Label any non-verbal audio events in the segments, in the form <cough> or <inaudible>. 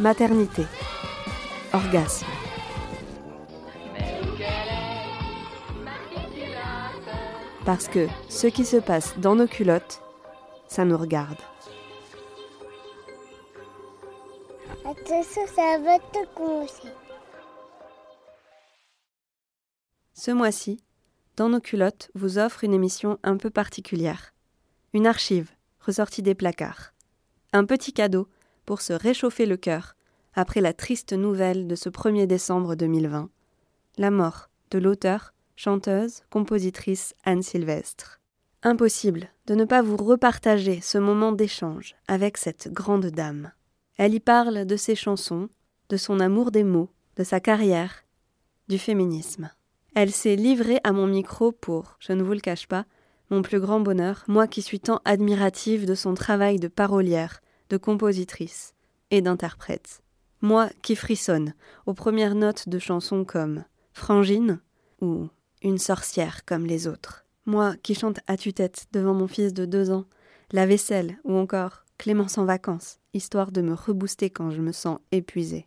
maternité, orgasme. Parce que ce qui se passe dans nos culottes, ça nous regarde. Attention, ça va te commencer. Ce mois-ci, Dans nos culottes vous offre une émission un peu particulière. Une archive ressortie des placards. Un petit cadeau pour se réchauffer le cœur après la triste nouvelle de ce 1er décembre 2020. La mort de l'auteur, chanteuse, compositrice Anne Sylvestre. Impossible de ne pas vous repartager ce moment d'échange avec cette grande dame. Elle y parle de ses chansons, de son amour des mots, de sa carrière, du féminisme. Elle s'est livrée à mon micro pour, je ne vous le cache pas, mon plus grand bonheur, moi qui suis tant admirative de son travail de parolière, de compositrice et d'interprète. Moi qui frissonne aux premières notes de chansons comme Frangine ou Une sorcière comme les autres. Moi qui chante à tue-tête devant mon fils de deux ans, La vaisselle ou encore Clémence en vacances, histoire de me rebooster quand je me sens épuisée.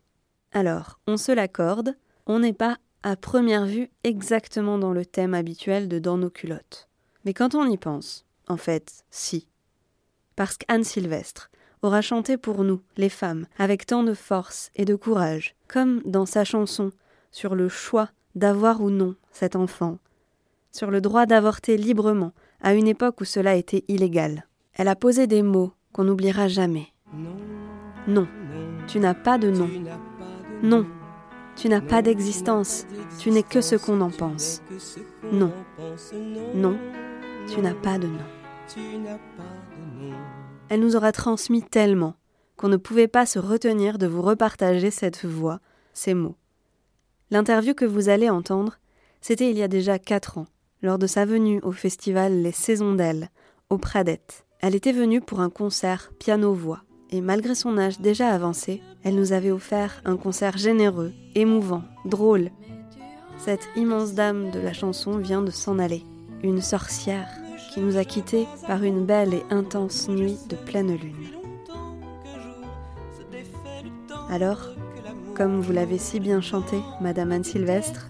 Alors, on se l'accorde, on n'est pas à première vue exactement dans le thème habituel de Dans nos culottes. Mais quand on y pense, en fait, si. Parce qu'Anne Sylvestre aura chanté pour nous, les femmes, avec tant de force et de courage, comme dans sa chanson sur le choix d'avoir ou non cet enfant, sur le droit d'avorter librement à une époque où cela était illégal. Elle a posé des mots qu'on n'oubliera jamais. Non, tu n'as pas de nom. Non, tu n'as pas d'existence. Tu n'es que ce qu'on en pense. Non, non, tu n'as pas de nom. Elle nous aura transmis tellement qu'on ne pouvait pas se retenir de vous repartager cette voix, ces mots. L'interview que vous allez entendre, c'était il y a déjà quatre ans, lors de sa venue au festival Les Saisons d'Elle, au Pradette. Elle était venue pour un concert piano-voix, et malgré son âge déjà avancé, elle nous avait offert un concert généreux, émouvant, drôle. Cette immense dame de la chanson vient de s'en aller, une sorcière qui nous a quittés par une belle et intense nuit de pleine lune. Alors, comme vous l'avez si bien chanté, Madame Anne Sylvestre,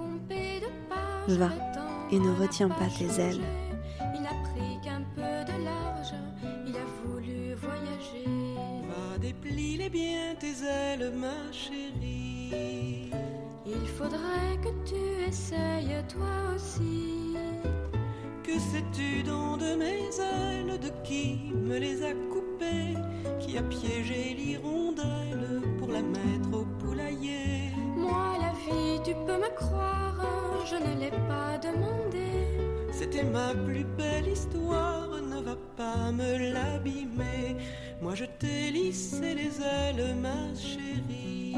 va et ne retiens pas tes ailes. Il n'a pris qu'un peu de large, il a voulu voyager. Va déplie bien tes ailes, ma chérie. Il faudrait que tu essayes toi aussi. Que sais-tu donc de mes ailes, de qui me les a coupées, qui a piégé l'hirondelle pour la mettre au poulailler? Moi, la vie, tu peux me croire, je ne l'ai pas demandé. C'était ma plus belle histoire, ne va pas me l'abîmer. Moi je t'ai lissé les ailes, ma chérie.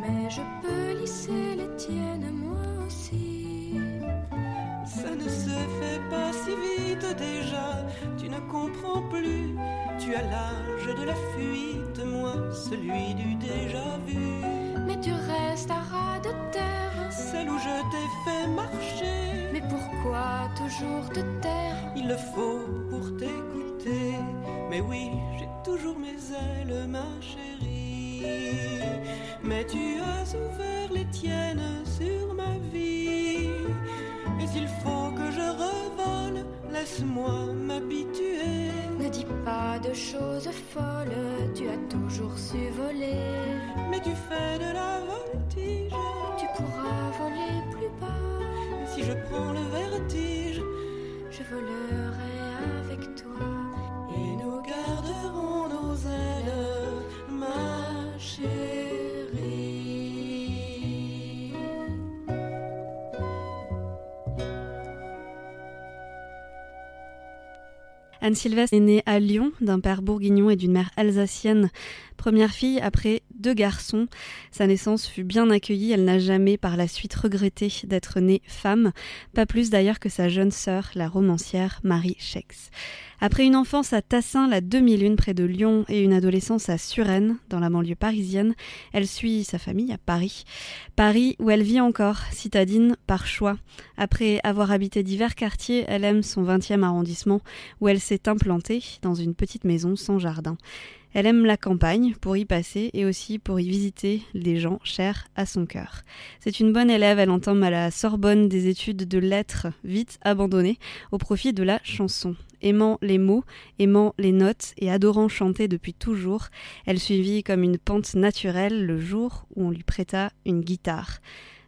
Mais je peux lisser les tiennes, moi aussi. Déjà, tu ne comprends plus. Tu as l'âge de la fuite, moi celui du déjà vu. Mais tu restes à ras de terre. Celle où je t'ai fait marcher, Mais pourquoi toujours te taire? Il le faut pour t'écouter. Mais oui, j'ai toujours mes ailes, ma chérie. Mais tu as ouvert les tiennes sur ma vie. Et s'il faut laisse-moi m'habituer. Ne dis pas de choses folles, tu as toujours su voler. Mais tu fais de la voltige. Tu pourras voler plus bas, Si je prends le vertige, je volerai avec toi. et nous garderons nos ailes, ma Anne Sylvestre est née à Lyon d'un père bourguignon et d'une mère alsacienne. Première fille après deux garçons, sa naissance fut bien accueillie, elle n'a jamais par la suite regretté d'être née femme, pas plus d'ailleurs que sa jeune sœur, la romancière Marie Schex. Après une enfance à Tassin, la 2001 près de Lyon, et une adolescence à Suresnes, dans la banlieue parisienne, elle suit sa famille à Paris. Paris où elle vit encore, citadine par choix. Après avoir habité divers quartiers, elle aime son 20e arrondissement, où elle s'est implantée dans une petite maison sans jardin. Elle aime la campagne pour y passer et aussi pour y visiter des gens chers à son cœur. C'est une bonne élève, elle entame à la Sorbonne des études de lettres vite abandonnées au profit de la chanson. Aimant les mots, aimant les notes et adorant chanter depuis toujours, elle suivit comme une pente naturelle le jour où on lui prêta une guitare.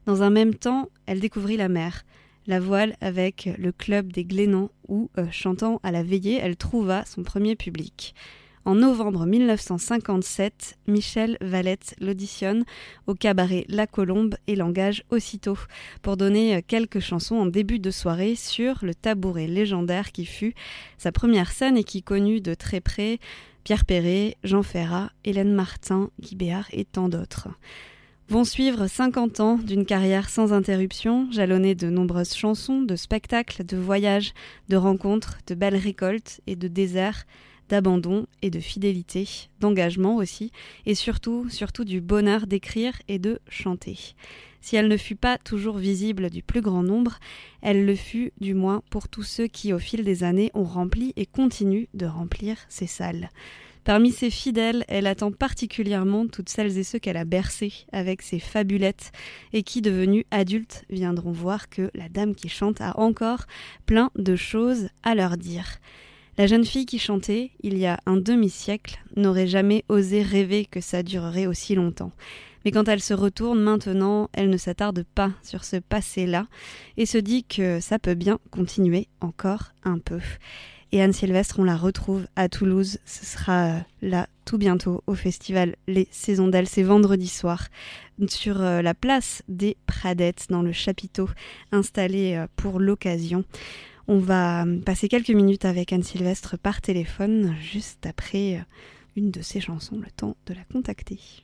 Dans un même temps, elle découvrit la mer la voile avec le club des Glénans où, euh, chantant à la veillée, elle trouva son premier public. En novembre 1957, Michel Valette l'auditionne au cabaret La Colombe et l'engage aussitôt pour donner quelques chansons en début de soirée sur le tabouret légendaire qui fut sa première scène et qui connut de très près Pierre Perret, Jean Ferrat, Hélène Martin, Guy Béard et tant d'autres. Vont suivre 50 ans d'une carrière sans interruption, jalonnée de nombreuses chansons, de spectacles, de voyages, de rencontres, de belles récoltes et de déserts, d'abandon et de fidélité, d'engagement aussi, et surtout, surtout du bonheur d'écrire et de chanter. Si elle ne fut pas toujours visible du plus grand nombre, elle le fut du moins pour tous ceux qui, au fil des années, ont rempli et continuent de remplir ces salles. Parmi ses fidèles, elle attend particulièrement toutes celles et ceux qu'elle a bercés avec ses fabulettes et qui, devenus adultes, viendront voir que la dame qui chante a encore plein de choses à leur dire. La jeune fille qui chantait, il y a un demi-siècle, n'aurait jamais osé rêver que ça durerait aussi longtemps. Mais quand elle se retourne maintenant, elle ne s'attarde pas sur ce passé-là et se dit que ça peut bien continuer encore un peu. Et Anne Sylvestre, on la retrouve à Toulouse. Ce sera euh, là tout bientôt au festival Les Saisons d'Elle. C'est vendredi soir sur euh, la place des Pradettes dans le chapiteau installé euh, pour l'occasion. On va passer quelques minutes avec Anne Sylvestre par téléphone, juste après une de ses chansons, le temps de la contacter.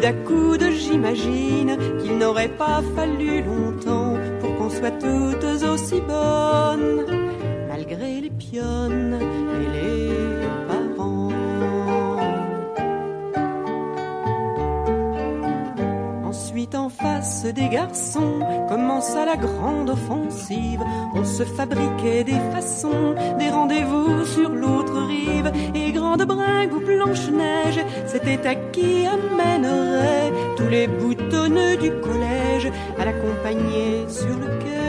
coude à coude, j'imagine qu'il n'aurait pas fallu longtemps pour qu'on soit toutes aussi bonnes, malgré les pionnes et les En face des garçons, commença la grande offensive. On se fabriquait des façons, des rendez-vous sur l'autre rive. Et grande bringue ou blanche-neige, c'était à qui amènerait tous les boutonneux du collège à l'accompagner sur le quai.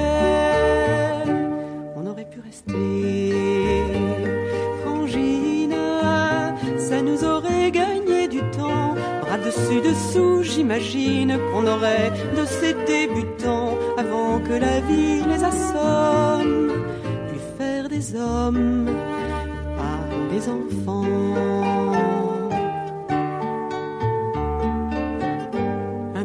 Dessous, j'imagine qu'on aurait de ces débutants avant que la vie les assomme, pu faire des hommes par des enfants.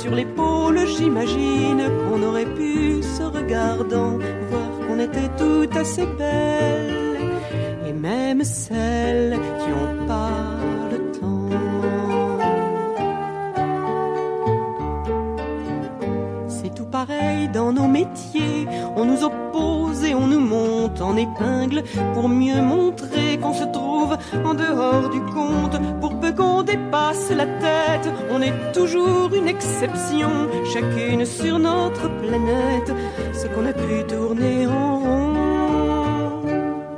sur l'épaule, j'imagine qu'on aurait pu, se regardant, voir qu'on était toutes assez belles. Et même celles qui ont pas le temps. C'est tout pareil dans nos métiers, on nous oppose et on nous monte en épingle pour mieux montrer qu'on se trouve en dehors du compte. Pour peu qu'on dépasse la tête, on est toujours une exception, chacune sur notre planète. Ce qu'on a pu tourner en rond,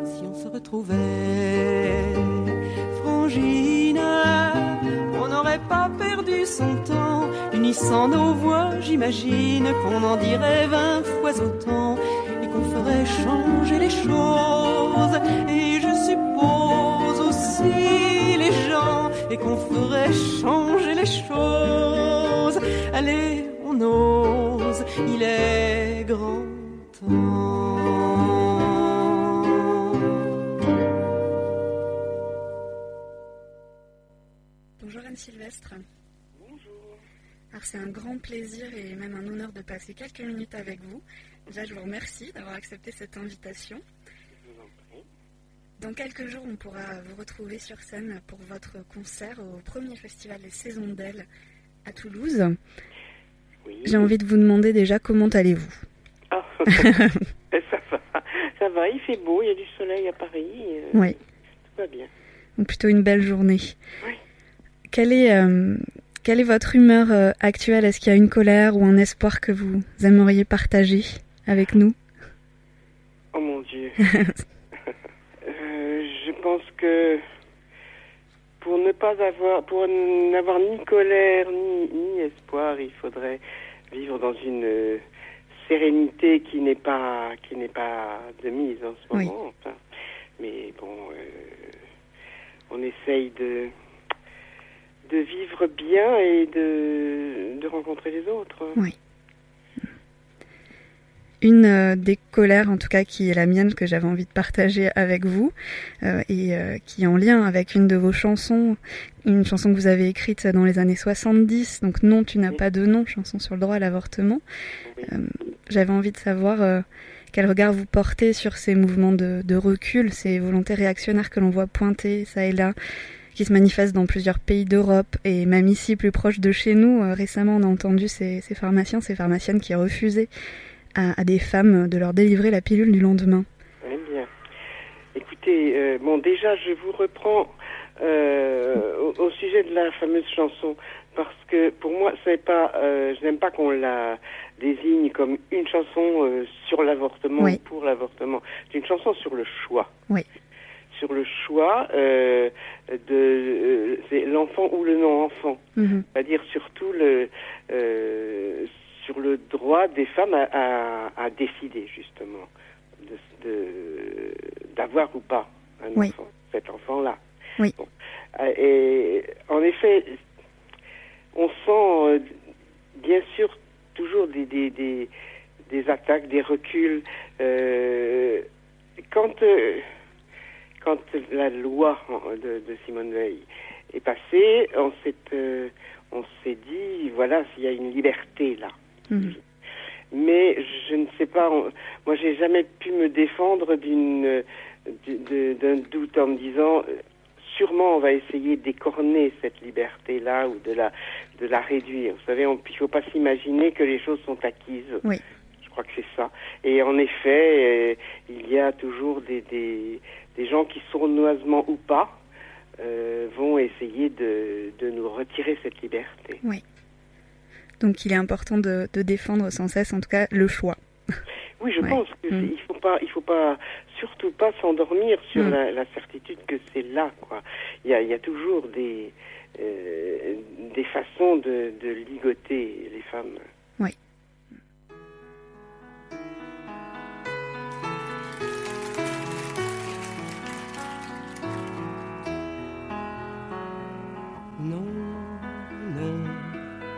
si on se retrouvait, frangine, on n'aurait pas perdu son temps, unissant nos voix, j'imagine qu'on en dirait vingt fois autant ferait changer les choses. Et je suppose aussi les gens et qu'on ferait changer les choses. Allez, on ose, il est grand temps. Bonjour Anne Sylvestre. Bonjour. Alors c'est un grand plaisir et même un honneur de passer quelques minutes avec vous. Déjà je vous remercie d'avoir accepté cette invitation. Dans quelques jours on pourra vous retrouver sur scène pour votre concert au premier festival des Saisons d'Elle à Toulouse. Oui. J'ai envie de vous demander déjà comment allez-vous? Ah, <laughs> ça va. Ça va, il fait beau, il y a du soleil à Paris. euh, Oui, Tout va bien. donc plutôt une belle journée. Oui. Quelle est, euh, quelle est votre humeur euh, actuelle? Est-ce qu'il y a une colère ou un espoir que vous aimeriez partager? Avec nous Oh mon Dieu. <laughs> Euh, je pense que pour ne pas avoir, pour n'avoir ni colère ni, ni espoir, il faudrait vivre dans une euh, sérénité qui n'est pas, qui n'est pas de mise en ce Oui. moment. enfin. mais bon, euh, on essaye de de vivre bien et de, de rencontrer les autres. Oui. Une euh, des colères, en tout cas, qui est la mienne, que j'avais envie de partager avec vous, euh, et euh, qui en lien avec une de vos chansons, une chanson que vous avez écrite dans les années 70, donc Non, tu n'as pas de nom, chanson sur le droit à l'avortement. Euh, J'avais envie de savoir quel regard vous portez sur ces mouvements de, recul, ces volontés réactionnaires que l'on voit pointer ça et là, qui se manifestent dans plusieurs pays d'Europe et même ici plus proche de chez nous. Récemment, on a entendu ces, ces pharmaciens, ces pharmaciennes qui refusaient à, à des femmes de leur délivrer la pilule du lendemain. Très bien. Écoutez, euh, bon, déjà, je vous reprends euh, au, au sujet de la fameuse chanson, parce que pour moi, c'est pas, euh, je n'aime pas qu'on la désigne comme une chanson sur l'avortement Oui. ou pour l'avortement. C'est une chanson sur le choix. Oui. Sur le choix euh, de, euh, l'enfant ou le non-enfant Mhm. c'est-à-dire surtout le euh, sur le droit des femmes à, à, à décider justement de- de- d'avoir ou pas un Oui. enfant, cet enfant-là. Oui. Bon. Euh, Et en effet, on sent euh, bien sûr toujours des, des, des, des attaques, des reculs. euh, quand, euh, quand la loi de, de Simone Veil est passée, on s'est euh, on s'est dit voilà s'il y a une liberté là. Mhm. Mais je ne sais pas, on- moi j'ai jamais pu me défendre d'une d'un doute en me disant euh, sûrement on va essayer d'écorner cette liberté là ou de la de la réduire. Vous savez, on, il faut pas s'imaginer que les choses sont acquises. Oui. Je crois que c'est ça. Et en effet, euh, il y a toujours des, des, des gens qui sournoisement ou pas euh, vont essayer de, de nous retirer cette liberté. Donc il est important de, de défendre sans cesse, en tout cas, le choix. Oui, je Ouais. pense que Mm. il faut pas, il faut pas, surtout pas s'endormir sur Mm. la, la certitude que c'est là, quoi. Il y a, il y a toujours des, euh, des façons de, de ligoter les femmes. Oui.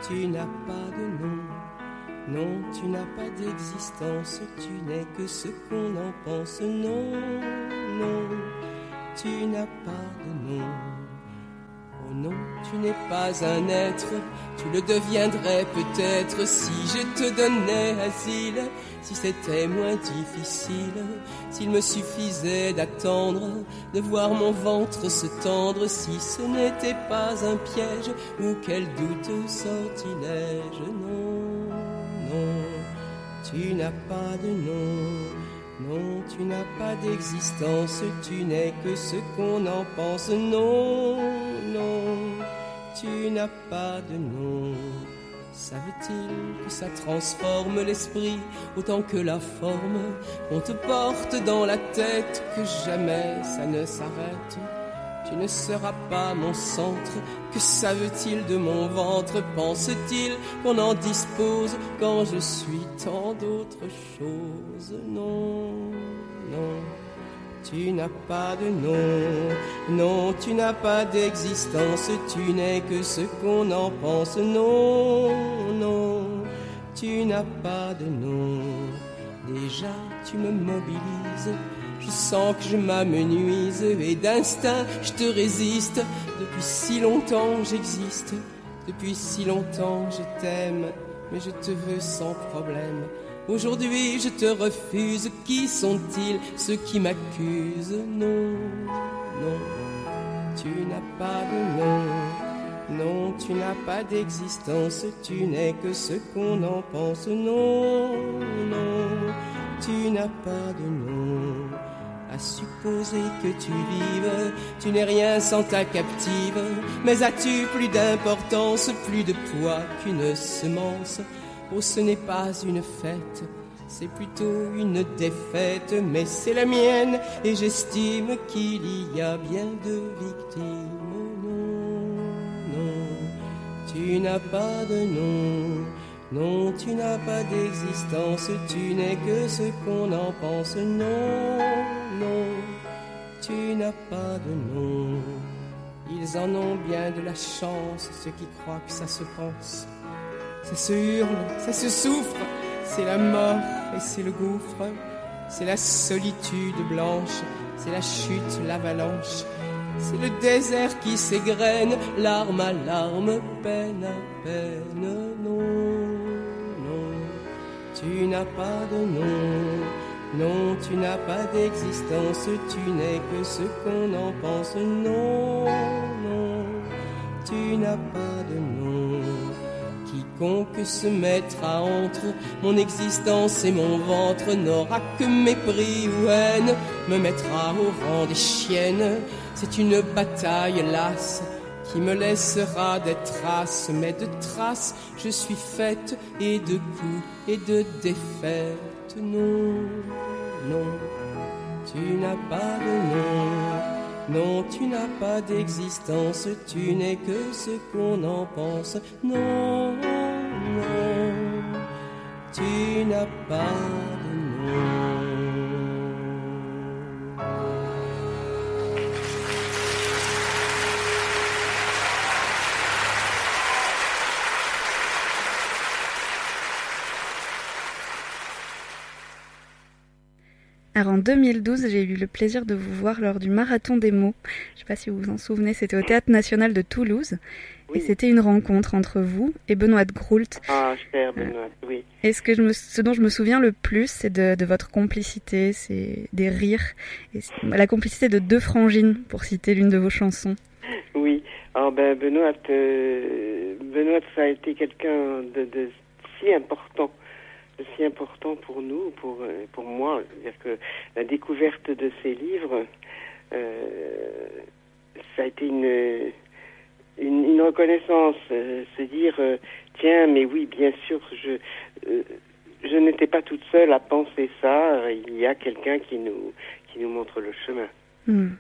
Tu n'as pas de nom. Non, tu n'as pas d'existence. Tu n'es que ce qu'on en pense. Non, non, tu n'as pas de nom. Oh non, tu n'es pas un être. Tu le deviendrais peut-être si je te donnais asile. Si c'était moins difficile, s'il me suffisait d'attendre, de voir mon ventre se tendre, si ce n'était pas un piège ou quel douteux sortilège. Non, non, tu n'as pas de nom. Non, tu n'as pas d'existence, tu n'es que ce qu'on en pense. Non, non, tu n'as pas de nom. Savait-il que ça transforme l'esprit autant que la forme On te porte dans la tête, que jamais ça ne s'arrête tu ne seras pas mon centre. Que savent-ils de mon ventre? Pense-t-il qu'on en dispose quand je suis tant d'autres choses? Non, non. Tu n'as pas de nom, non, tu n'as pas d'existence, tu n'es que ce qu'on en pense, non, non, tu n'as pas de nom. Déjà, tu me mobilises, je sens que je m'amenuise et d'instinct je te résiste. Depuis si longtemps j'existe, depuis si longtemps je t'aime, mais je te veux sans problème. Aujourd'hui je te refuse, qui sont-ils? Ceux qui m'accusent? Non, non, tu n'as pas de nom. Non, tu n'as pas d'existence, tu n'es que ce qu'on en pense. Non, non, tu n'as pas de nom. Supposer que tu vives, tu n'es rien sans ta captive. Mais as-tu plus d'importance, plus de poids qu'une semence? Oh, ce n'est pas une fête, c'est plutôt une défaite, mais c'est la mienne et j'estime qu'il y a bien de victimes. Non, non, tu n'as pas de nom. Non, tu n'as pas d'existence, tu n'es que ce qu'on en pense. Non, non, tu n'as pas de nom. Ils en ont bien de la chance, ceux qui croient que ça se pense. Ça se hurle, ça se souffre, c'est la mort et c'est le gouffre, c'est la solitude blanche, c'est la chute, l'avalanche. C'est le désert qui s'égrène, larme à larme, peine à peine. Non, tu n'as pas de nom. Non, tu n'as pas d'existence, tu n'es que ce qu'on en pense. Non, non, tu n'as pas de nom. Quiconque se mettra entre mon existence et mon ventre n'aura que mépris ou haine, me mettra au rang des chiennes. C'est une bataille lasse qui me laissera des traces, mais de traces je suis faite et de coups et de défaites. Non, non, tu n'as pas de nom. Non, tu n'as pas d'existence, tu n'es que ce qu'on en pense. Non, non, tu n'as pas de nom. Alors en 2012, j'ai eu le plaisir de vous voir lors du marathon des mots. Je ne sais pas si vous vous en souvenez, c'était au Théâtre National de Toulouse. Et c'était une rencontre entre vous et Benoît de Groult. Ah, cher Benoît, oui. Et ce, que je me, ce dont je me souviens le plus, c'est de, de votre complicité, c'est des rires, et la complicité de deux frangines, pour citer l'une de vos chansons. Oui, alors ben Benoît, euh, Benoît, ça a été quelqu'un de, de si important, si important pour nous, pour pour moi. C'est-à-dire que la découverte de ces livres, euh, ça a été une une, reconnaissance, euh, se dire euh, tiens, mais oui, bien sûr, je je n'étais pas toute seule à penser ça. Il y a quelqu'un qui nous qui nous montre le chemin. Hmm.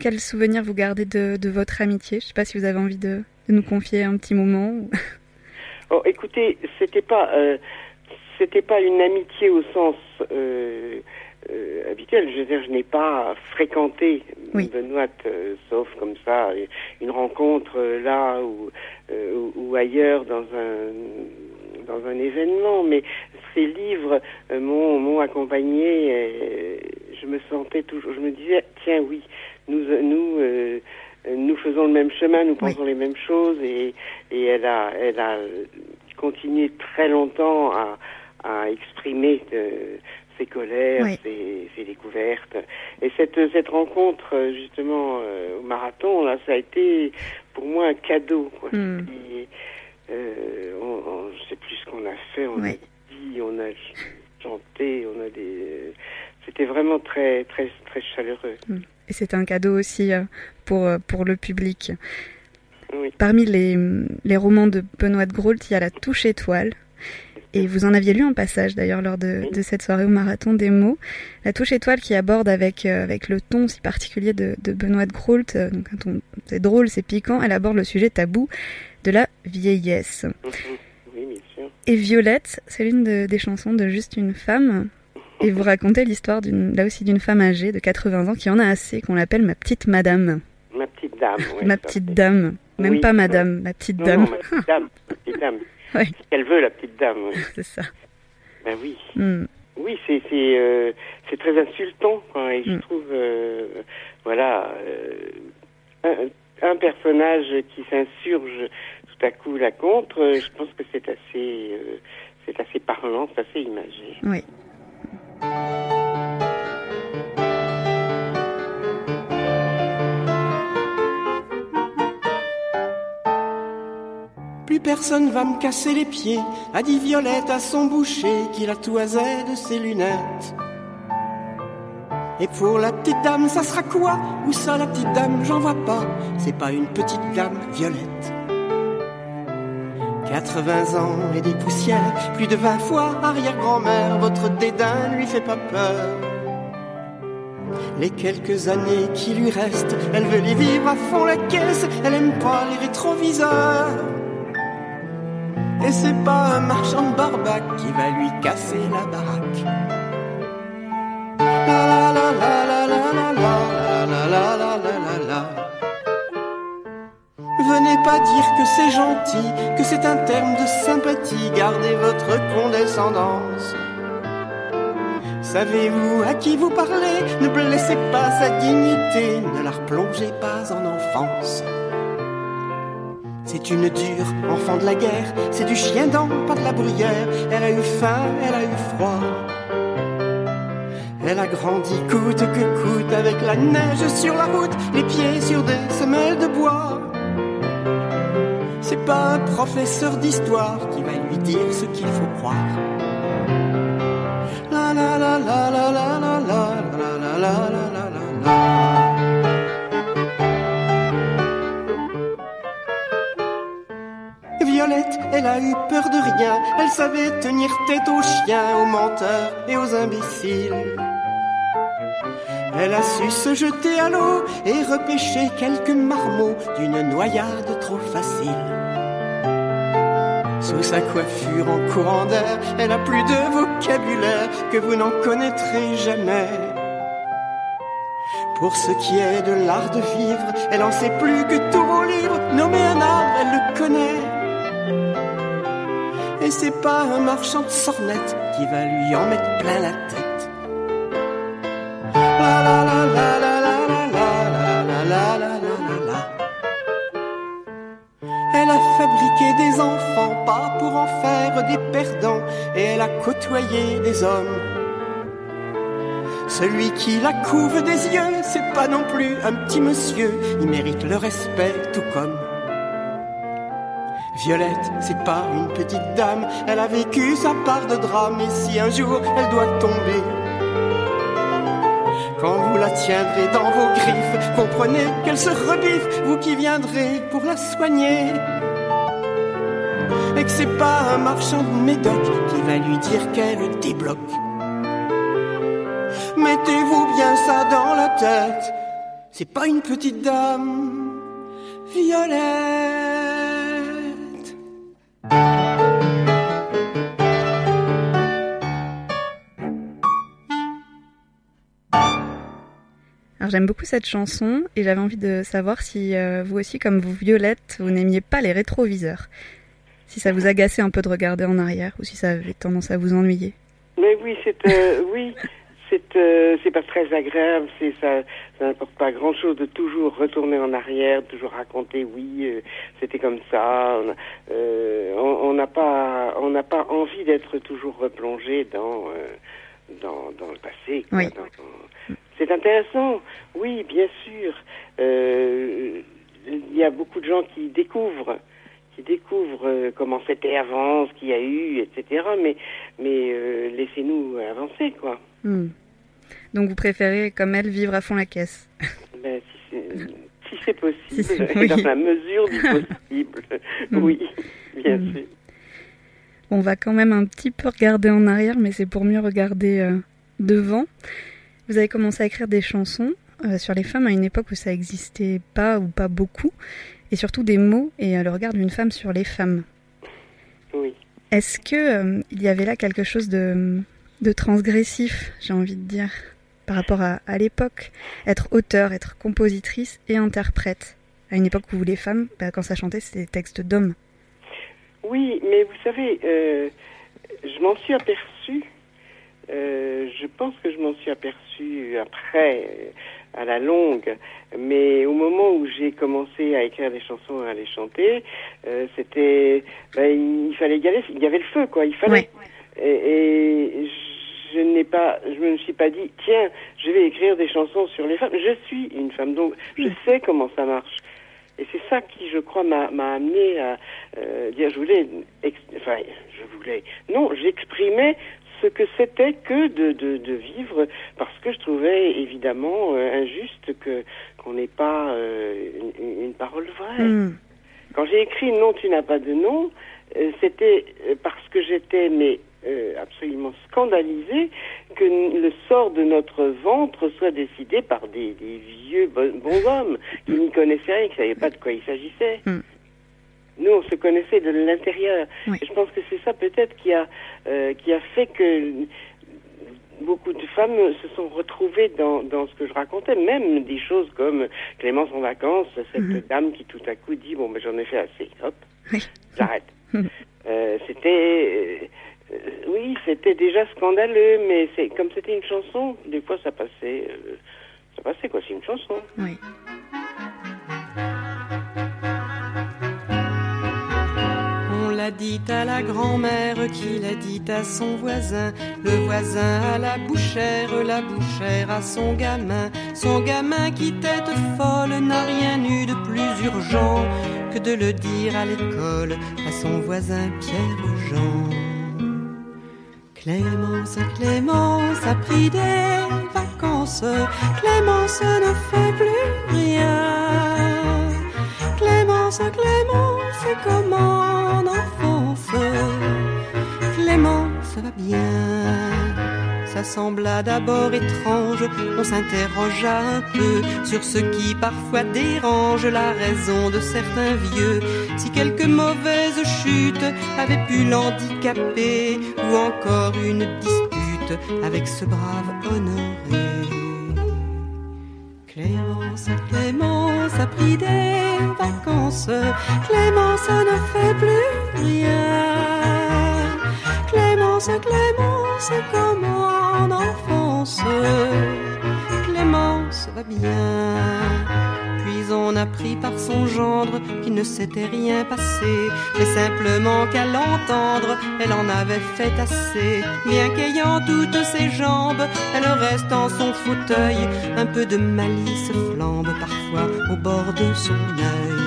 Quel souvenir vous gardez de, de votre amitié? Je ne sais pas si vous avez envie de, nous confier un petit moment. <laughs> Oh, écoutez, c'était pas, euh, c'était pas une amitié au sens euh, euh, habituel. Je veux dire, je n'ai pas fréquenté Oui. Benoît, sauf comme ça, une rencontre là ou, ailleurs dans un dans un événement. Mais ces livres m'ont m'ont accompagné. et je me sentais toujours. Je me disais, tiens, oui, nous nous. Euh, nous faisons le même chemin, nous pensons les mêmes choses et, et elle a, elle a continué très longtemps à, à exprimer euh, ses colères, Oui. ses, ses découvertes. Et cette, cette rencontre euh, justement euh, au marathon, là, ça a été pour moi un cadeau. Quoi. Hmm. Et, euh, on, on- je sais plus ce qu'on a fait, on Oui. a dit, on a ch- chanté, on a des, c'était vraiment très, très, très chaleureux. Et c'est un cadeau aussi euh, pour, euh, pour le public. Oui. Parmi les, les romans de Benoît de Groult, il y a La Touche Étoile. Et vous en aviez lu un passage d'ailleurs lors de, de cette soirée au Marathon des mots. La Touche Étoile qui aborde avec, euh, avec le ton si particulier de, de Benoît de Groult, euh, donc un ton, c'est drôle, c'est piquant, elle aborde le sujet tabou de la vieillesse. Mhm. Oui, bien sûr. Et Violette, c'est l'une de- des chansons de Juste une femme. Et vous racontez l'histoire là aussi d'une femme âgée de 80 ans qui en a assez, qu'on l'appelle ma petite madame. Ma petite dame. ma petite dame. Même Oui, pas madame, ma petite Non, dame. non, ma petite dame. ma petite dame. <laughs> Ouais. Ce qu'elle veut, la petite dame. Oui, <laughs> c'est ça. ben oui. Hmm. Oui, c'est c'est euh, c'est très insultant. Et je Mm. trouve, euh, voilà, euh, un, un personnage qui s'insurge tout à coup là contre. je pense que c'est assez, c'est assez parlant, c'est assez imagé. Oui. Plus personne va me casser les pieds, a dit Violette à son boucher qui la toisait de ses lunettes. Et pour la petite dame, ça sera quoi? Où ça la petite dame? J'en vois pas. C'est pas une petite dame, Violette. 80 ans et des poussières, plus de 20 fois arrière-grand-mère, votre dédain lui fait pas peur. Les quelques années qui lui restent, elle veut les vivre à fond la caisse, elle aime pas les rétroviseurs. Et c'est pas un marchand de barbac qui va lui casser la baraque. La la la la la la la la. Venez pas dire que c'est gentil, que c'est un terme de sympathie, gardez votre condescendance. Savez-vous à qui vous parlez? Ne blessez pas sa dignité, ne la replongez pas en enfance. C'est une dure enfant de la guerre, c'est du chien dent, pas de la bruyère. Elle a eu faim, elle a eu froid. Elle a grandi coûte que coûte avec la neige sur la route, les pieds sur des semelles de bois. Pas un professeur d'histoire qui va lui dire ce qu'il faut croire. La la la la la la la la la la la. Violette, elle a eu peur de rien, elle savait tenir tête aux chiens, aux menteurs et aux imbéciles. Elle a su se jeter à l'eau et repêcher quelques marmots d'une noyade trop facile. Sa coiffure en courant d'air, elle a plus de vocabulaire que vous n'en connaîtrez jamais. Pour ce qui est de l'art de vivre, elle en sait plus que tous vos livres. Nommer un arbre, elle le connaît. Et c'est pas un marchand de sornettes qui va lui en mettre plein la tête. Des hommes. Celui qui la couve des yeux, c'est pas non plus un petit monsieur, il mérite le respect tout comme. Violette, c'est pas une petite dame, elle a vécu sa part de drame, et si un jour elle doit tomber, quand vous la tiendrez dans vos griffes, comprenez qu'elle se rebiffe, vous qui viendrez pour la soigner. Et que c'est pas un marchand de médoc qui va lui dire qu'elle débloque. Mettez-vous bien ça dans la tête, c'est pas une petite dame, Violette. Alors j'aime beaucoup cette chanson et j'avais envie de savoir si euh, vous aussi, comme vous Violette, vous n'aimiez pas les rétroviseurs. Si ça vous agaçait un peu de regarder en arrière ou si ça avait tendance à vous ennuyer. Mais oui, c'est euh, <laughs> oui, c'est euh, c'est pas très agréable. C'est ça, ça n'apporte pas grand chose de toujours retourner en arrière, toujours raconter oui, euh, c'était comme ça. On n'a pas on n'a pas envie d'être toujours replongé dans dans dans le passé. Oui. C'est intéressant, oui, bien sûr. Il y a beaucoup de gens qui découvrent qui découvrent euh, comment c'était avant, ce qu'il y a eu, etc. Mais, mais euh, laissez-nous avancer, quoi. Hmm. Donc vous préférez, comme elle, vivre à fond la caisse <laughs> Ben, si c'est si c'est possible, Si <laughs> oui. dans la mesure du <laughs> possible. oui, bien Mm. sûr. On va quand même un petit peu regarder en arrière, mais c'est pour mieux regarder euh, devant. Vous avez commencé à écrire des chansons euh, sur les femmes à une époque où ça existait pas ou pas beaucoup, et surtout des mots et euh, le regard d'une femme sur les femmes. Oui. Est-ce que euh, il y avait là quelque chose de, de transgressif, j'ai envie de dire, par rapport à, à l'époque? Être auteur, être compositrice et interprète, à une époque où les femmes, bah, quand ça chantait, c'était des textes d'hommes. Oui, mais vous savez, euh, je m'en suis aperçu. euh, je pense que je m'en suis aperçu après, à la longue. Mais au moment où j'ai commencé à écrire des chansons et à les chanter, euh, c'était, ben, il fallait y aller. Il y avait le feu, quoi. Il fallait. Et, et je n'ai pas, je me suis pas dit, tiens, je vais écrire des chansons sur les femmes. Je suis une femme, donc je sais comment ça marche. Et c'est ça qui, je crois, m'a m'a amené à euh, dire, je voulais, ex- enfin, je voulais, non, j'exprimais ce que c'était que de, de, de vivre, parce que je trouvais évidemment euh, injuste que qu'on n'ait pas euh, une, une parole vraie. Hmm. Quand j'ai écrit Non, tu n'as pas de nom, euh, c'était parce que j'étais mais absolument scandalisée que le sort de notre ventre soit décidé par des, des vieux bon- bons hommes qui n'y connaissaient rien, qui ne savaient pas de quoi il s'agissait. Mm. Nous, on se connaissait de l'intérieur. Oui. Je pense que c'est ça peut-être qui a euh, qui a fait que beaucoup de femmes se sont retrouvées dans, dans ce que je racontais, même des choses comme Clémence en vacances, cette Mhm. dame qui tout à coup dit bon ben j'en ai fait assez, hop, Oui. j'arrête. Mhm. Euh, c'était euh, oui, c'était déjà scandaleux, mais c'est comme c'était une chanson, des fois ça passait, ça passait quoi, c'est une chanson. Oui. Dit à la grand-mère qui l'a dit à son voisin, le voisin à la bouchère, la bouchère à son gamin, son gamin qui tête folle n'a rien eu de plus urgent que de le dire à l'école à son voisin Pierre Jean. Clémence, Clémence a pris des vacances, Clémence ne fait plus rien. Clémence, Clémence, comment en enfance Clémence va bien. Ça sembla d'abord étrange, on s'interrogea un peu sur ce qui parfois dérange la raison de certains vieux. Si quelque mauvaise chute avait pu l'handicaper, ou encore une dispute avec ce brave honoré. Clémence, Clémence a pris des vacances. Clémence ne fait plus rien. Clémence, Clémence, comment en enfance Clémence va bien. Puis on apprit par son gendre qu'il ne s'était rien passé, mais simplement qu'à l'entendre, elle en avait fait assez. Bien qu'ayant toutes ses jambes, elle reste en son fauteuil, un peu de malice flambe parfois au bord de son œil.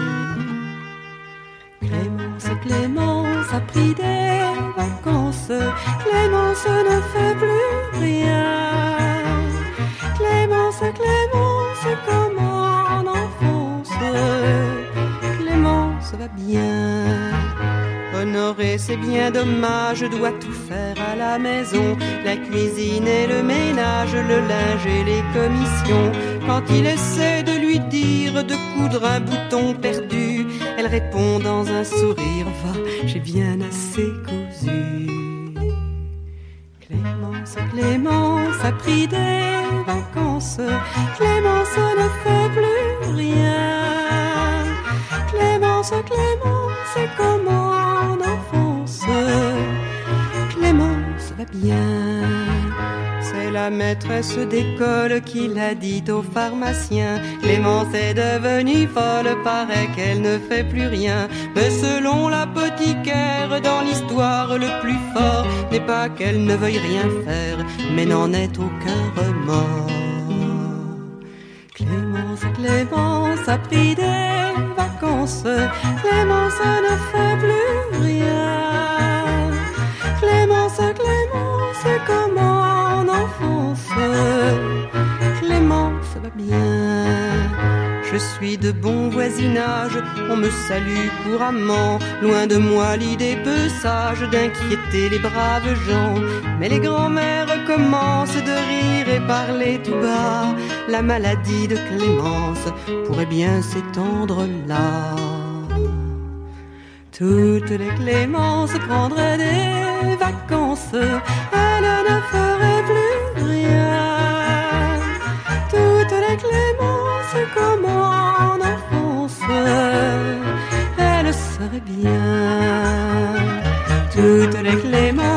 Clémence, Clémence a pris des vacances. Clémence ne fait plus rien. Clémence, Clémence, comment en enfance Clémence va bien. Honoré, c'est bien dommage, doit tout faire à la maison. La cuisine et le ménage, le linge et les commissions. Quand il essaie de lui dire de coudre un bouton perdu, elle répond dans un sourire, va, j'ai bien assez cousu. A pris des vacances. Clémence ne fait plus rien. Clémence, Clémence, comment en enfance Clémence va bien. La maîtresse d'école qui l'a dit au pharmacien. Clémence est devenue folle, paraît qu'elle ne fait plus rien. Mais selon l'apothicaire, dans l'histoire, le plus fort n'est pas qu'elle ne veuille rien faire, mais n'en ait aucun remords. Clémence, Clémence a pris des vacances. Clémence ne fait plus rien. Clémence, Clémence, comment enfance. Clément, ça va bien. Je suis de bon voisinage, on me salue couramment. Loin de moi l'idée peu sage d'inquiéter les braves gens. Mais les grands-mères commencent de rire et parler tout bas. La maladie de Clémence pourrait bien s'étendre là. Toutes les Clémences prendraient des vacances. Elles ne feraient plus rien. Toutes les Clémences comme en enfance, elles seraient bien. Toutes les Clémences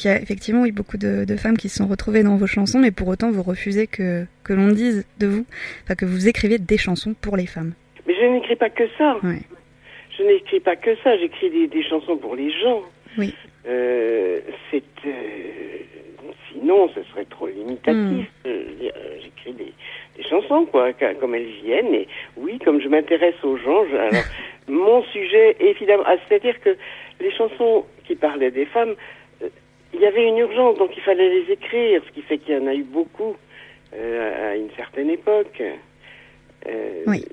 Donc il y a effectivement oui, beaucoup de, de femmes qui se sont retrouvées dans vos chansons, mais pour autant vous refusez que, que l'on dise de vous, enfin que vous écriviez des chansons pour les femmes. Mais je n'écris pas que ça. Ouais. Je n'écris pas que ça. J'écris des, des chansons pour les gens. Oui. Euh, c'est euh, sinon ce serait trop limitatif. Euh, J'écris des, des chansons quoi, comme elles viennent. Et oui, comme je m'intéresse aux gens. je- alors <laughs> mon sujet évidemment, ah, c'est-à-dire que les chansons qui parlaient des femmes, il y avait une urgence, donc il fallait les écrire, ce qui fait qu'il y en a eu beaucoup euh, à une certaine époque. Euh, Oui.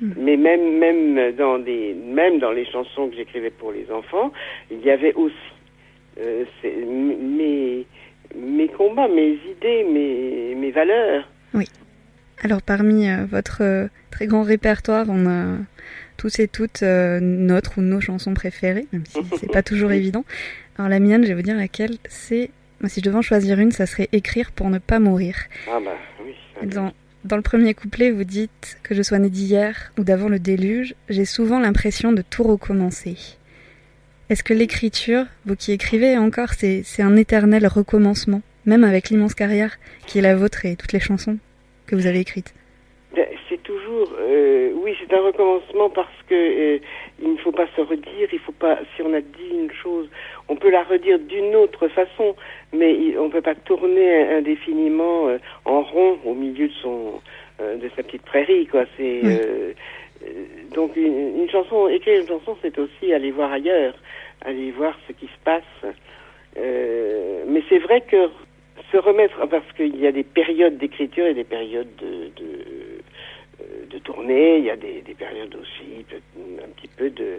mais même même dans des même dans les chansons que j'écrivais pour les enfants, il y avait aussi euh, mes mes combats, mes idées, mes mes valeurs. Alors parmi euh, votre euh, très grand répertoire, on a tous et toutes notre ou nos chansons préférées, même si c'est pas toujours <laughs> évident. Alors la mienne, je vais vous dire laquelle, c'est moi, si je devais en choisir une, ça serait écrire pour ne pas mourir. Ah bah oui. Dans, dans le premier couplet, vous dites que je sois né d'hier ou d'avant le déluge, j'ai souvent l'impression de tout recommencer. Est-ce que l'écriture, vous qui écrivez encore, c'est un éternel recommencement, même avec l'immense carrière qui est la vôtre et toutes les chansons que vous avez écrites? C'est toujours, euh, oui, c'est un recommencement parce que euh, il ne faut pas se redire, il faut pas, si on a dit une chose, on peut la redire d'une autre façon, mais il- on peut pas tourner indéfiniment euh, en rond au milieu de son, euh, de sa petite prairie, quoi. C'est Oui. euh, euh, donc une, une chanson, écrire une chanson, c'est aussi aller voir ailleurs, aller voir ce qui se passe. Euh, mais c'est vrai que se remettre, parce qu'il y a des périodes d'écriture et des périodes de, de, de tournée, il y a des, des périodes aussi, un petit peu de,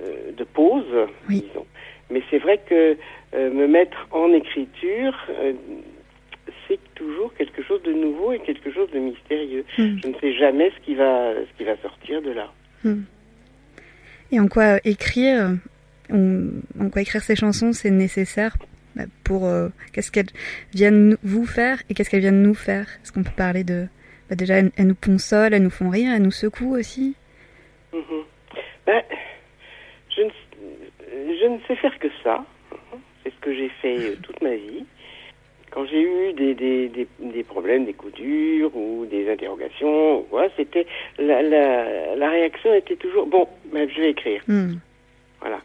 euh, de pause, Oui. disons. Mais c'est vrai que euh, me mettre en écriture, euh, c'est toujours quelque chose de nouveau et quelque chose de mystérieux. Hmm. Je ne sais jamais ce qui va, ce qui va sortir de là. Hmm. Et en quoi euh, écrire, en quoi écrire ces chansons, c'est nécessaire bah, pour euh, qu'est-ce qu'elles viennent vous faire et qu'est-ce qu'elles viennent nous faire? Est-ce qu'on peut parler de bah, déjà elles, elles nous consolent, elles nous font rire, elles nous secouent aussi. Mhm. Ben, je, ne, je ne sais faire que ça. C'est ce que j'ai fait euh, toute ma vie. Quand j'ai eu des, des, des, des problèmes, des coups durs ou des interrogations, ou quoi, c'était la, la, la réaction était toujours bon. Ben, je vais écrire. Hmm. Voilà.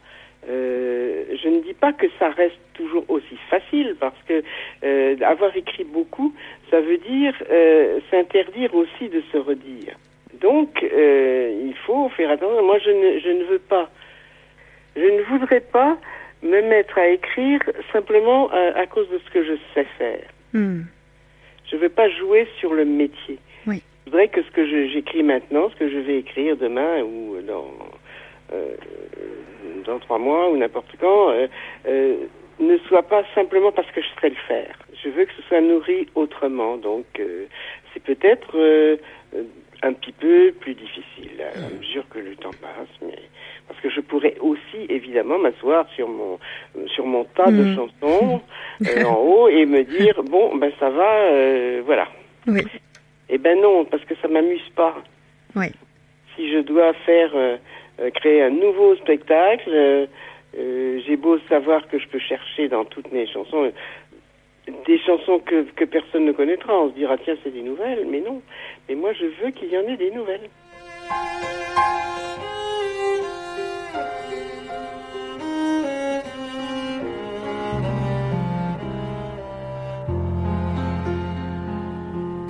Euh, je ne dis pas que ça reste toujours aussi facile parce que euh, avoir écrit beaucoup, ça veut dire euh, s'interdire aussi de se redire. Donc, euh, il faut faire attention. Moi, je ne, je ne veux pas, je ne voudrais pas me mettre à écrire simplement à, à cause de ce que je sais faire. Hmm. Je ne veux pas jouer sur le métier. Oui. Je voudrais que ce que j'écris maintenant, ce que je vais écrire demain ou dans, euh, dans trois mois ou n'importe quand, euh, euh, ne soit pas simplement parce que je sais le faire. Je veux que ce soit nourri autrement. Donc, euh, c'est peut-être euh, euh, un petit peu plus difficile à mesure que le temps passe, mais parce que je pourrais aussi évidemment m'asseoir sur mon sur mon tas de Mhm. chansons <laughs> euh, en haut et me dire bon ben ça va euh, voilà. Oui. Eh ben non parce que ça m'amuse pas. Oui. Si je dois faire créer un nouveau spectacle, euh, j'ai beau savoir que je peux chercher dans toutes mes chansons des chansons que, personne ne connaîtra. On se dira tiens c'est des nouvelles, mais non. Mais moi je veux qu'il y en ait des nouvelles.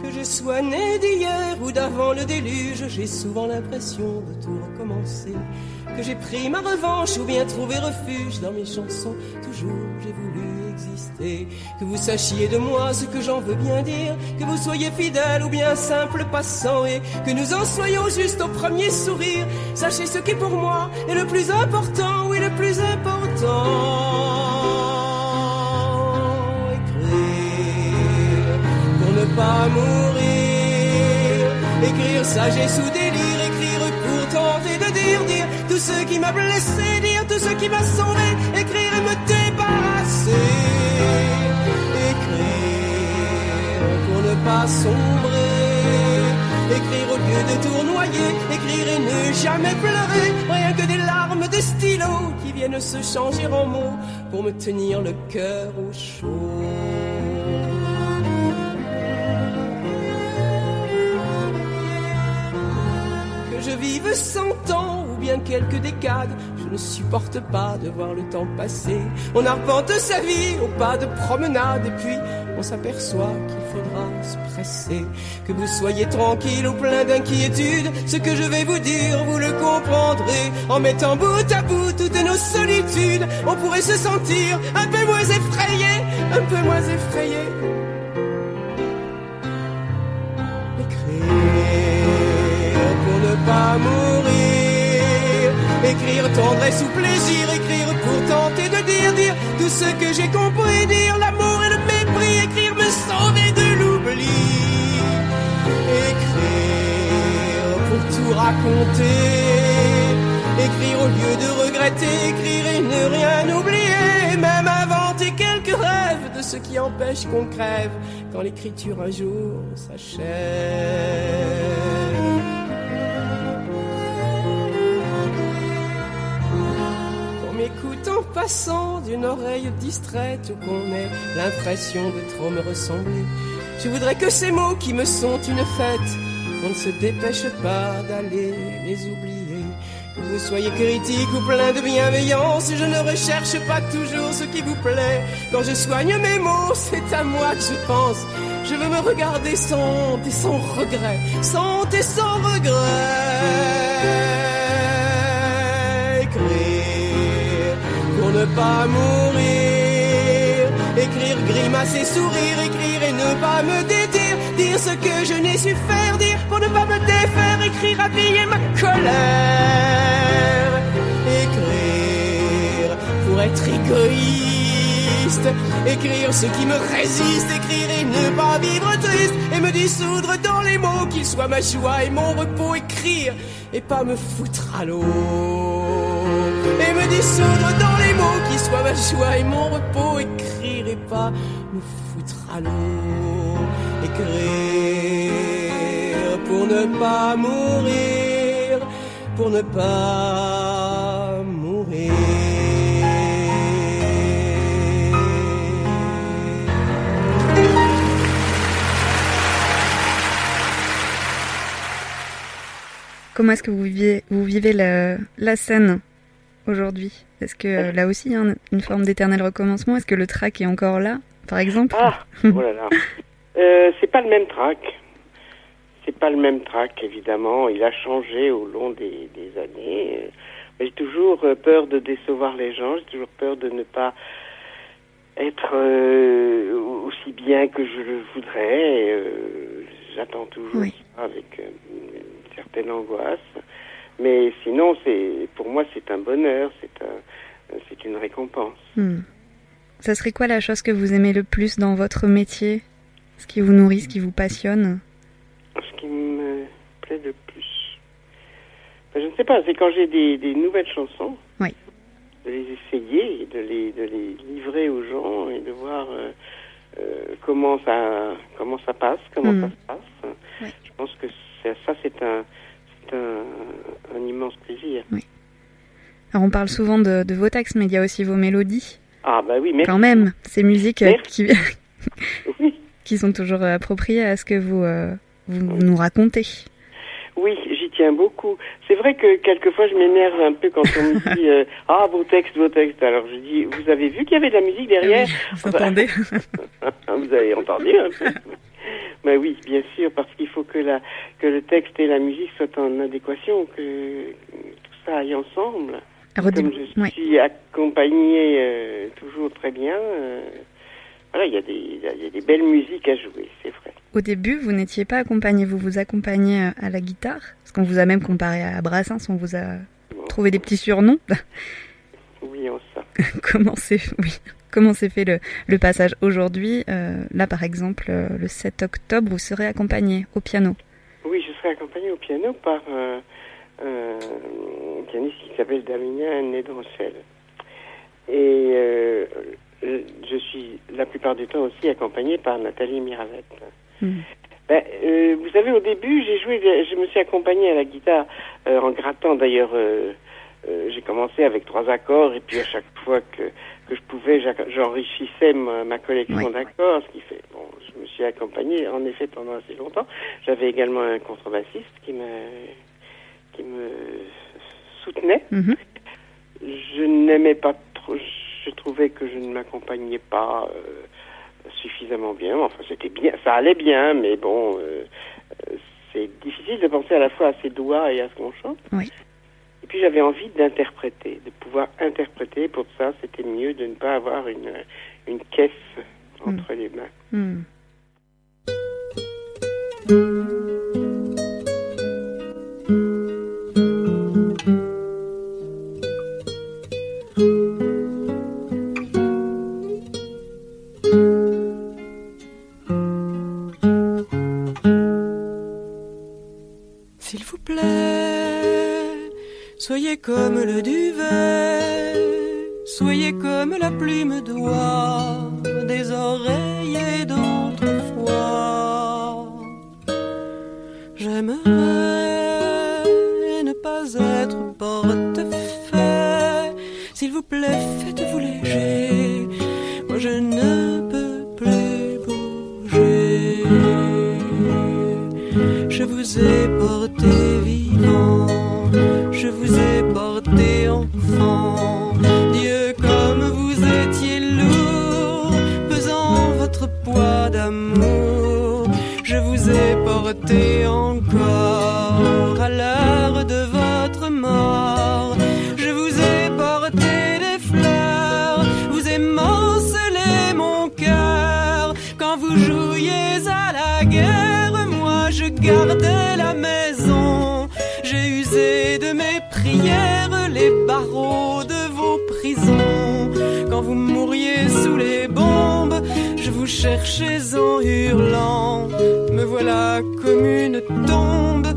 que je d'avant le déluge, j'ai souvent l'impression de tout recommencer. Que j'ai pris ma revanche ou bien trouvé refuge dans mes chansons. Toujours j'ai voulu Que vous sachiez de moi ce que j'en veux bien dire. Que vous soyez fidèle ou bien simple passant. Et que nous en soyons juste au premier sourire. Sachez ce qui pour moi est le plus important. Oui, le plus important. Écrire pour ne pas mourir. Écrire sagesse ou délire. Écrire pour tenter de dire, dire tout ce qui m'a blessé. Dire tout ce qui m'a sauvé. Sombrer. Écrire au lieu de tournoyer, écrire et ne jamais pleurer, rien que des larmes de stylo qui viennent se changer en mots pour me tenir le cœur au chaud. Que je vive cent ans ou bien quelques décades, je ne supporte pas de voir le temps passer. On arpente sa vie au pas de promenade et puis on s'aperçoit qu'il Que vous soyez tranquille ou plein d'inquiétude, ce que je vais vous dire, vous le comprendrez. En mettant bout à bout toutes nos solitudes, on pourrait se sentir un peu moins effrayé, un peu moins effrayé. Écrire pour ne pas mourir, écrire tendresse ou plaisir, écrire pour tenter de dire, dire tout ce que j'ai compris, dire l'amour et le mépris, écrire me sauver de raconter, écrire au lieu de regretter, écrire et ne rien oublier, même inventer quelques rêves de ce qui empêche qu'on crève quand l'écriture un jour s'achève. M'écoute en passant d'une oreille distraite ou qu'on ait l'impression de trop me ressembler. Je voudrais que ces mots qui me sont une fête, on ne se dépêche pas d'aller les oublier. Que vous soyez critique ou plein de bienveillance, je ne recherche pas toujours ce qui vous plaît. Quand je soigne mes mots, c'est à moi que je pense. Je veux me regarder sans honte et sans regret, sans honte et sans regret. Écrire pour ne pas mourir, écrire, grimacer, sourire, écrire et ne pas me dédire, dire ce que je n'ai su faire, dire pour ne pas me défaire, écrire, habiller ma colère, écrire pour être égoïste, écrire ce qui me résiste, écrire et ne pas vivre triste, et me dissoudre dans les mots, qu'ils soient ma joie et mon repos, écrire et pas me foutre à l'eau, et me dissoudre dans les mots, qui soient ma joie et mon repos, écrire et pas me foutre à l'eau, écrire pour ne pas mourir, pour ne pas mourir. Comment est-ce que vous vivez, vous vivez la, la scène aujourd'hui? Est-ce que euh, là aussi il y a un- une forme d'éternel recommencement? Est-ce que le track est encore là, par exemple? Ah, oh là là. <laughs> Euh, c'est pas le même track. C'est pas le même track, évidemment. Il a changé au long des, des années. Euh, j'ai toujours euh, peur de décevoir les gens. J'ai toujours peur de ne pas être euh, aussi bien que je le voudrais. Euh, J'attends toujours Oui. avec une certaine angoisse. Mais sinon, c'est pour moi, c'est un bonheur. C'est un, c'est une récompense. Hmm. Ça serait quoi la chose que vous aimez le plus dans votre métier? Ce qui vous nourrit, ce qui vous passionne Ce qui me plaît le plus, ben, je ne sais pas, c'est quand j'ai des, des nouvelles chansons, Oui. de les essayer, et de les, de les livrer aux gens et de voir euh, euh, comment ça comment ça passe, comment Mhm. ça se passe. Je pense que ça c'est un un, un immense plaisir. Alors on parle souvent de, de vos textes, mais il y a aussi vos mélodies. Ah bah oui, merci. Quand même, ces musiques euh, qui, <laughs> Oui. Qui sont toujours euh, appropriées à ce que vous, euh, vous nous racontez. Oui, j'y tiens beaucoup. C'est vrai que quelquefois je m'énerve un peu quand on me <laughs> dit euh, ah vos textes, vos textes. Alors je dis vous avez vu qu'il y avait de la musique derrière Vous entendez <laughs> Vous avez entendu un peu Ben oui, bien sûr, parce qu'il faut que, la, que le texte et la musique soient en adéquation, que tout ça aille ensemble. Comme je suis accompagnée euh, toujours très bien, euh, voilà, il y, a des- il y a- il y a des belles musiques à jouer, c'est vrai. Au début, vous n'étiez pas accompagné, vous vous accompagnez euh, à la guitare, parce qu'on vous a même comparé à Brassens, on vous a trouvé des petits surnoms. <laughs> Oui, on ça. <laughs> comment c'est oui. Comment s'est fait le, le passage aujourd'hui euh, Là, par exemple, euh, le 7 octobre, vous serez accompagné au piano. Oui, je serai accompagnée au piano par euh, un pianiste qui s'appelle Damien Nédoncel. Et euh, je suis la plupart du temps aussi accompagnée par Nathalie Miravette. Hmm. Ben, euh, vous savez, au début, j'ai joué, je me suis accompagnée à la guitare euh, en grattant d'ailleurs. j'ai commencé avec trois accords et puis à chaque fois que, que je pouvais, j'enrichissais ma, ma collection Oui. d'accords, ce qui fait, bon, je me suis accompagné en effet pendant assez longtemps. J'avais également un contrebassiste qui me, qui me soutenait. Mhm. Je n'aimais pas trop, je trouvais que je ne m'accompagnais pas euh, suffisamment bien. Enfin, c'était bien, ça allait bien, mais bon, euh, euh, c'est difficile de penser à la fois à ses doigts et à ce qu'on chante. Oui. Et puis j'avais envie d'interpréter, de pouvoir interpréter. Pour ça, c'était mieux de ne pas avoir une, une caisse entre les mains. Hmm. Comme le duvet, soyez comme la plume d'oie des oreillers d'autrefois. J'aimerais ne pas être portefeuille. S'il vous plaît, faites-vous cherchais en hurlant. Me voilà comme une tombe,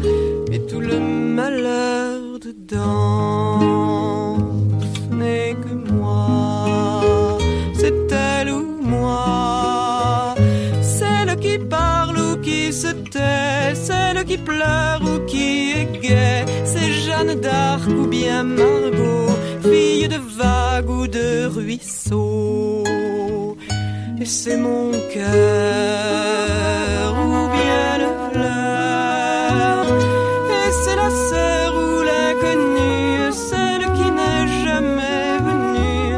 et tout le malheur dedans n'est que moi. C'est elle ou moi, celle qui parle ou qui se tait, celle qui pleure ou qui est gaie. C'est Jeanne d'Arc ou bien Margot, fille de vague ou de ruisseau. Et c'est mon ou bien le fleur. Et c'est la sœur ou l'inconnue, celle qui n'est jamais venue,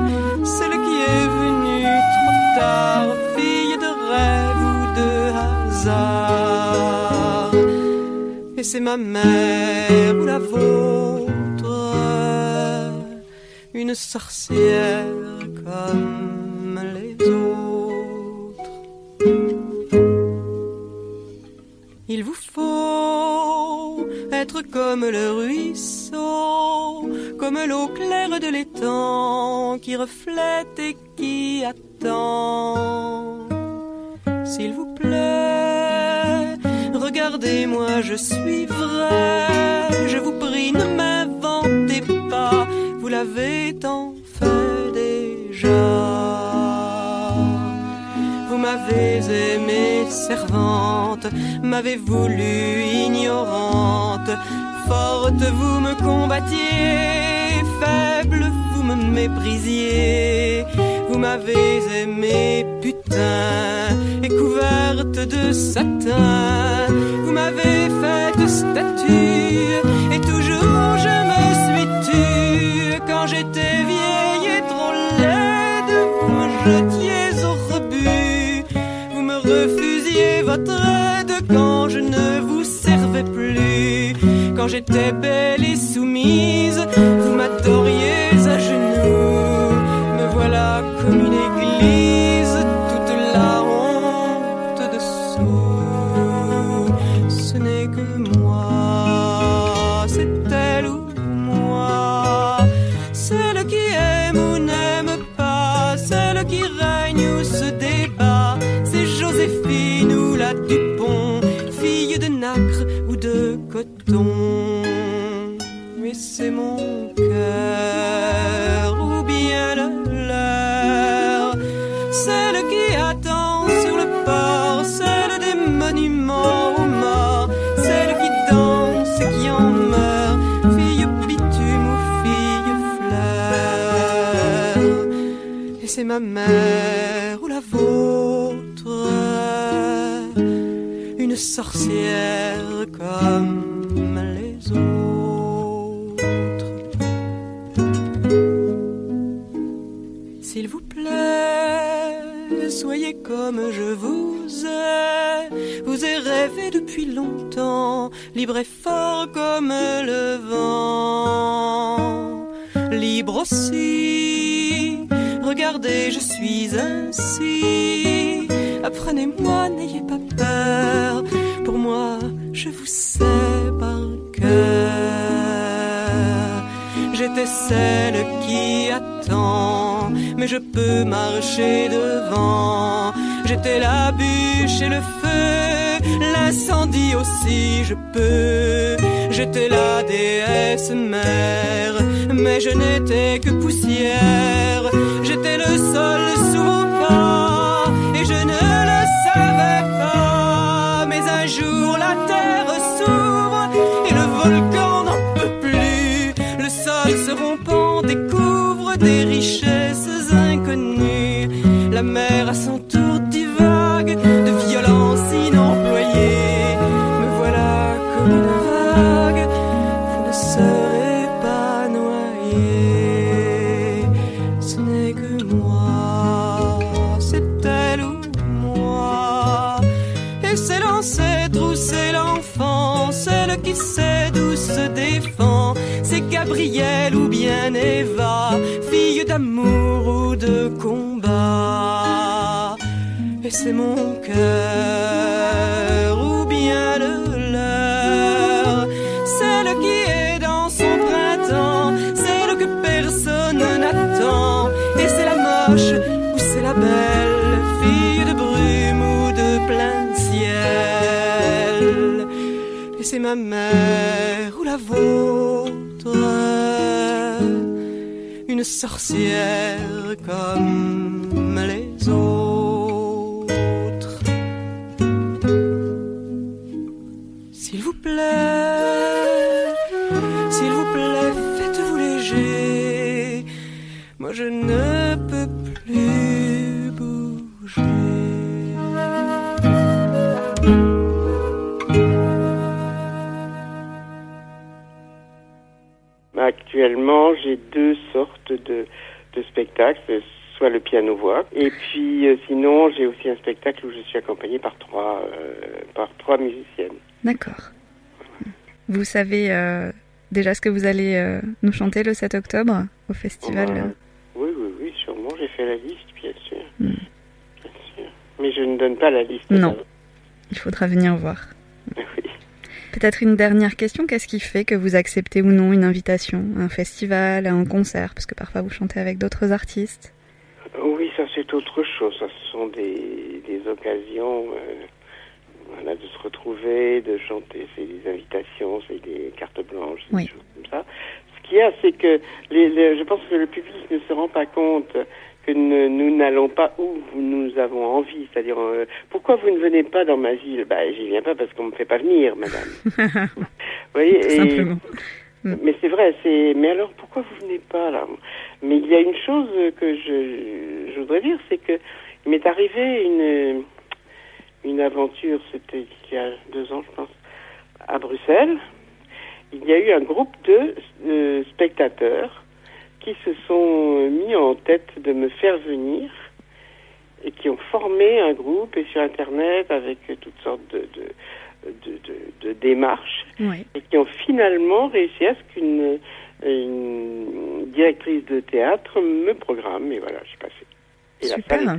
celle qui est venue trop tard, fille de rêve ou de hasard. Et c'est ma mère ou la vôtre, une sorcière comme comme le ruisseau, comme l'eau claire de l'étang qui reflète et qui attend. S'il vous plaît, regardez-moi, je suis vrai. Je vous prie, ne m'inventez pas, vous l'avez tant fait déjà. M'avez aimée servante, m'avez voulu ignorante. Forte, vous me combattiez, faible, vous me méprisiez. Vous m'avez aimée putain, et couverte de satin. Vous m'avez faite statue, et toujours je me suis tue. Quand j'étais vieille et trop laide, vous me jetiez votre aide quand je ne vous servais plus. Quand j'étais belle et soumise, vous m'adoriez à genoux. Me voilà comme une église. Libre et fort comme le vent. Libre aussi, regardez, je suis ainsi. Apprenez-moi, n'ayez pas peur. Pour moi, je vous sais par cœur. J'étais celle qui attend, mais je peux marcher devant. J'étais la bûche et le feu, l'incendie aussi je peux. J'étais la déesse mère, mais je n'étais que poussière. J'étais le sol sous vos pas, et je ne le savais pas. Mais un jour la terre s'ouvre et le volcan n'en peut plus. Le sol se rompant découvre des richesses inconnues. La mer à son tour d'amour ou de combat. Et c'est mon cœur ou bien le leur, celle qui est dans son printemps, celle que personne n'attend. Et c'est la moche ou c'est la belle, fille de brume ou de plein ciel. Et c'est ma mère ou la vôtre, sorcière comme les autres. S'il vous plaît, s'il vous plaît, faites-vous léger. Moi je ne peux plus bouger. Actuellement, j'ai deux sortes de, de spectacles, soit le piano-voix, et puis euh, sinon, j'ai aussi un spectacle où je suis accompagnée par trois, euh, par trois musiciennes. D'accord. Vous savez euh, déjà ce que vous allez euh, nous chanter le 7 octobre au festival euh, Oui, oui, oui, sûrement, j'ai fait la liste, bien sûr. Hmm. Bien sûr. Mais je ne donne pas la liste. Non. Il faudra venir voir. Peut-être une dernière question. Qu'est-ce qui fait que vous acceptez ou non une invitation à un festival, à un concert? Parce que parfois vous chantez avec d'autres artistes. Oui, ça c'est autre chose. Ça, ce sont des, des occasions euh, voilà, de se retrouver, de chanter. C'est des invitations, c'est des cartes blanches, Oui. des choses comme ça. Ce qu'il y a, c'est que les, les- je pense que le public ne se rend pas compte que ne- nous n'allons pas où nous avons envie. C'est-à-dire, euh, pourquoi vous ne venez pas dans ma ville? Ben, j'y viens pas parce qu'on me fait pas venir, madame. <laughs> vous voyez Tout et- simplement. mais c'est vrai, c'est. Mais alors pourquoi vous venez pas là? Mais il y a une chose que je, je voudrais dire, c'est que il m'est arrivé une une aventure, c'était il y a deux ans, je pense, à Bruxelles. Il y a eu un groupe de euh, spectateurs qui se sont mis en tête de me faire venir et qui ont formé un groupe et sur internet avec toutes sortes de, de, de, de, de démarche Oui. et qui ont finalement réussi à ce qu'une une directrice de théâtre me programme et voilà, je suis passée. Et Super.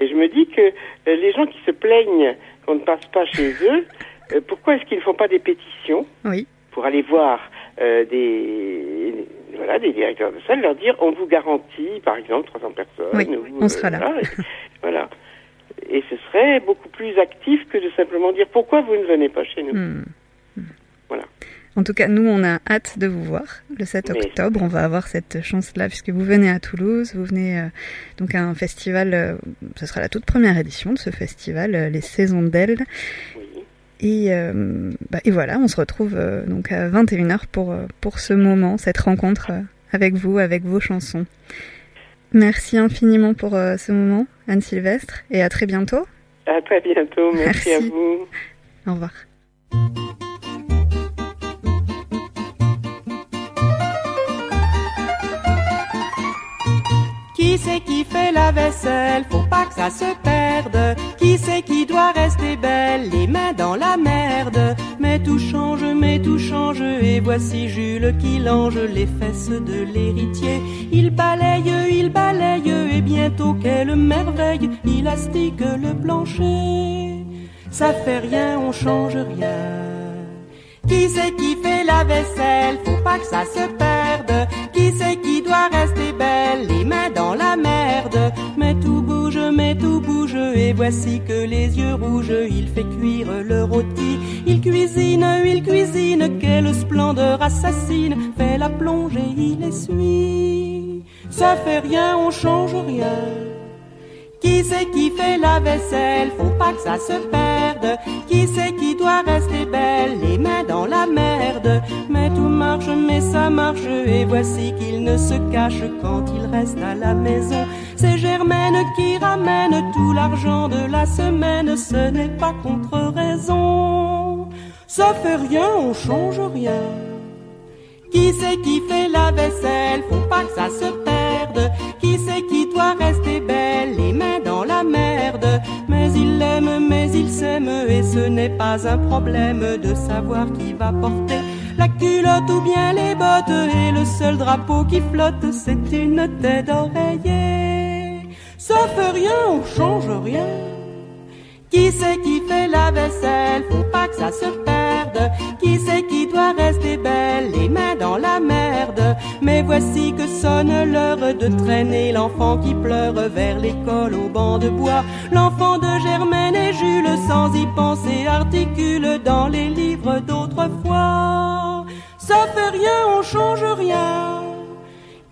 Et je me dis que euh, les gens qui se plaignent qu'on ne passe pas chez eux, euh, pourquoi est-ce qu'ils ne font pas des pétitions Oui. pour aller voir euh, des voilà des directeurs de salle, leur dire on vous garantit par exemple 300 personnes. Oui, ou, on sera là. Voilà, et, voilà. Et ce serait beaucoup plus actif que de simplement dire pourquoi vous ne venez pas chez nous. Hmm. Voilà. En tout cas, nous, on a hâte de vous voir le 7 Mais- octobre. On va avoir cette chance-là puisque vous venez à Toulouse. Vous venez euh, donc à un festival. euh, ce sera la toute première édition de ce festival, euh, les Saisons d'Elle. Oui. Et, euh, bah, et voilà, on se retrouve euh, donc à 21h pour, euh, pour ce moment, cette rencontre avec vous, avec vos chansons. Merci infiniment pour euh, ce moment, Anne Sylvestre, et à très bientôt. À très bientôt. Merci, Merci. à vous. Au revoir. Qui c'est qui fait la vaisselle Faut pas que ça se perde. Qui c'est qui doit rester belle? Les mains dans la merde. Mais tout change, mais tout change. Et voici Jules qui lange les fesses de l'héritier. Il balaye, il balaye. Et bientôt, quelle merveille Il astique le plancher. Ça fait rien, on change rien. Qui c'est qui fait la vaisselle? Faut pas que ça se perde. Qui c'est qui doit rester belle? Les mains dans la merde. Mais tout bouge, mais tout bouge. Et voici que les yeux rouges, il fait cuire le rôti. Il cuisine, il cuisine. Quelle splendeur assassine. Fait la plongée, il essuie. Ça fait rien, on change rien. Qui c'est qui fait la vaisselle? Faut pas que ça se perde. Qui c'est qui doit rester belle? Les mains dans la merde. Mais tout marche, mais ça marche. Et voici qu'il ne se cache quand il reste à la maison. C'est Germaine qui ramène tout l'argent de la semaine. Ce n'est pas contre raison. Ça fait rien, on change rien. Qui c'est qui fait la vaisselle? Faut pas que ça se. Qui c'est qui doit rester belle Les mains dans la merde. Mais il l'aime, mais il s'aime. Et ce n'est pas un problème de savoir qui va porter la culotte ou bien les bottes. Et le seul drapeau qui flotte, c'est une tête d'oreiller. Fait rien, on change rien. Qui c'est qui fait la vaisselle? Faut pas que ça se Qui c'est qui doit rester belle Les mains dans la merde? Mais voici que sonne l'heure de traîner l'enfant qui pleure vers l'école au banc de bois. L'enfant de Germaine et Jules, sans y penser, articule dans les livres d'autrefois. Ça fait rien, on change rien.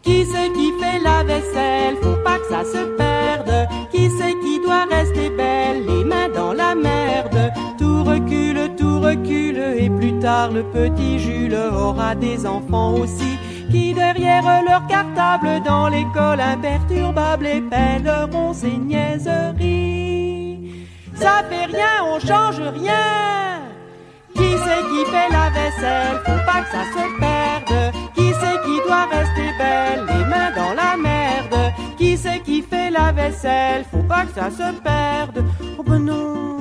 Qui c'est qui fait la vaisselle? Faut pas que ça se perde. Qui c'est qui doit rester belle Les mains dans la merde? Tout recule, Et plus tard, le petit Jules aura des enfants aussi. Qui derrière leur cartable dans l'école imperturbable épelleront ses niaiseries. Ça fait rien, on change rien. Qui c'est qui fait la vaisselle? Faut pas que ça se perde. Qui c'est qui doit rester belle Les mains dans la merde? Qui c'est qui fait la vaisselle? Faut pas que ça se perde. Oh ben non,